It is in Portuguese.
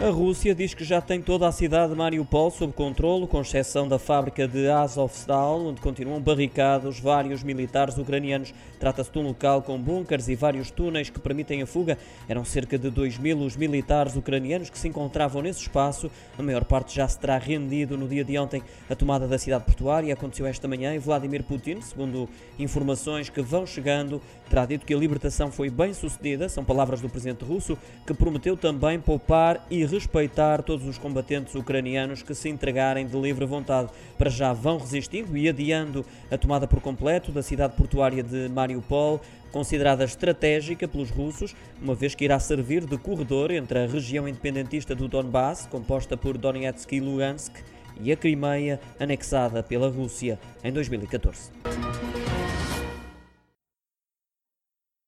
A Rússia diz que já tem toda a cidade de Mariupol sob controle, com exceção da fábrica de Azovstal, onde continuam barricados vários militares ucranianos. Trata-se de um local com bunkers e vários túneis que permitem a fuga. Eram cerca de 2 mil os militares ucranianos que se encontravam nesse espaço. A maior parte já se terá rendido no dia de ontem. A tomada da cidade portuária aconteceu esta manhã e Vladimir Putin, segundo informações que vão chegando, terá dito que a libertação foi bem sucedida. São palavras do presidente russo, que prometeu também poupar e respeitar todos os combatentes ucranianos que se entregarem de livre vontade. Para já vão resistindo e adiando a tomada por completo da cidade portuária de Mariupol, considerada estratégica pelos russos, uma vez que irá servir de corredor entre a região independentista do Donbass, composta por Donetsk e Lugansk, e a Crimeia, anexada pela Rússia em 2014.